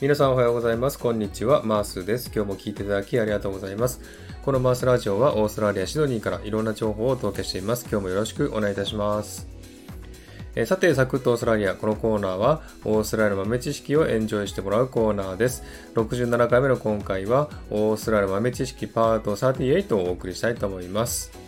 皆さんおはようございます。こんにちは。マースです。今日も聞いていただきありがとうございます。このマースラジオはオーストラリア・シドニーからいろんな情報をお届けしています。今日もよろしくお願いいたします。えさて、サクッとオーストラリア。このコーナーは、オーストラリアの豆知識をエンジョイしてもらうコーナーです。67回目の今回は、オーストラリアの豆知識パート38をお送りしたいと思います。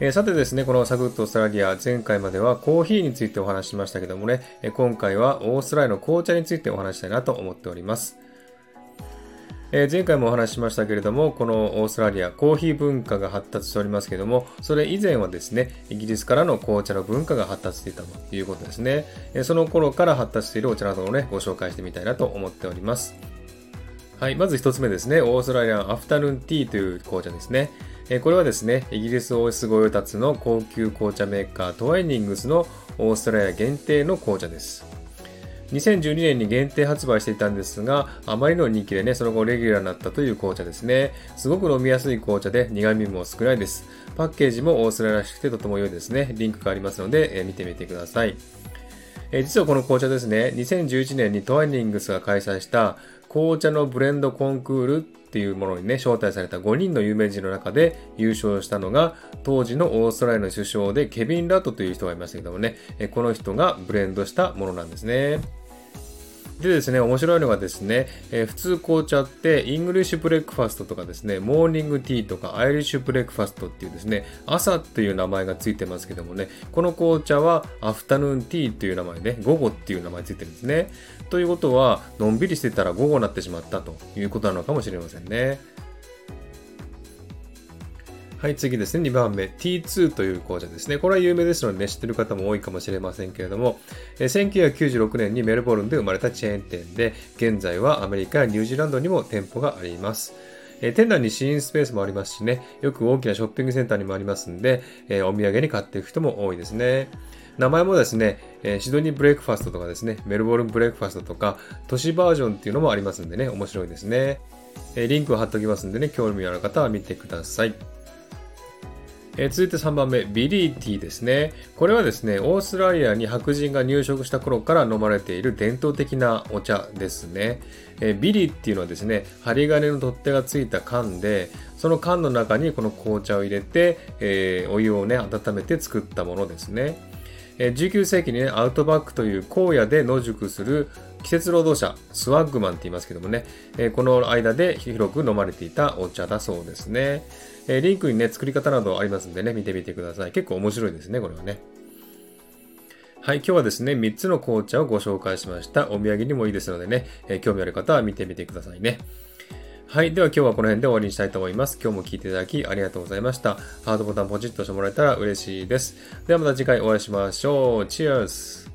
えー、さてですね、このサグッとオーストラリア、前回まではコーヒーについてお話ししましたけどもね、え、今回はオーストラリアの紅茶についてお話したいなと思っております。え、前回もお話ししましたけれども、このオーストラリア、コーヒー文化が発達しておりますけども、それ以前はですね、イギリスからの紅茶の文化が発達していたということですね。えその頃から発達しているお茶などをね、ご紹介してみたいなと思っております。はい、まず一つ目ですね、オーストラリアンアフタヌーンティーという紅茶ですね。えこれはですね、イギリス王室御用達の高級紅茶メーカートワイニングスのオーストラリア限定の紅茶です。2012年に限定発売していたんですが、あまりの人気でね、その後レギュラーになったという紅茶ですね。すごく飲みやすい紅茶で苦味も少ないです。パッケージもオーストラリアらしくてとても良いですね。リンクがありますので、え見てみてください。実はこの紅茶ですね、2011年にトワイニングスが開催した紅茶のブレンドコンクールっていうものにね、招待された5人の有名人の中で優勝したのが、当時のオーストラリアの首相でケビン・ラットという人がいましたけどもね、この人がブレンドしたものなんですね。でですね、面白いのがですね、えー、普通紅茶ってイングリッシュブレックファストとかですね、モーニングティーとかアイリッシュブレックファストっていうですね、朝っていう名前がついてますけどもね、この紅茶はアフタヌーンティーっていう名前で、午後っていう名前ついてるんですね。ということは、のんびりしてたら午後になってしまったということなのかもしれませんね。はい、次ですね。2番目。T2 という紅茶ですね。これは有名ですのでね、知ってる方も多いかもしれませんけれども、え1996年にメルボルンで生まれたチェーン店で、現在はアメリカやニュージーランドにも店舗があります。え店内に試飲スペースもありますしね、よく大きなショッピングセンターにもありますんで、えお土産に買っていく人も多いですね。名前もですね、えシドニーブレイクファストとかですね、メルボルンブレイクファストとか、都市バージョンっていうのもありますんでね、面白いですね。えリンクを貼っておきますんでね、興味のある方は見てください。えー、続いて3番目、ビリーティーですね。これはですね、オーストラリアに白人が入植した頃から飲まれている伝統的なお茶ですね。えー、ビリーっていうのはですね、針金の取っ手がついた缶で、その缶の中にこの紅茶を入れて、えー、お湯をね、温めて作ったものですね。19世紀にね、アウトバックという荒野で野宿する季節労働者、スワッグマンって言いますけどもね、えこの間で広く飲まれていたお茶だそうですね。え、リンクにね、作り方などありますんでね、見てみてください。結構面白いですね、これはね。はい、今日はですね、3つの紅茶をご紹介しました。お土産にもいいですのでね、え、興味ある方は見てみてくださいね。はい。では今日はこの辺で終わりにしたいと思います。今日も聴いていただきありがとうございました。ハートボタンポチッとしてもらえたら嬉しいです。ではまた次回お会いしましょう。チェアーズ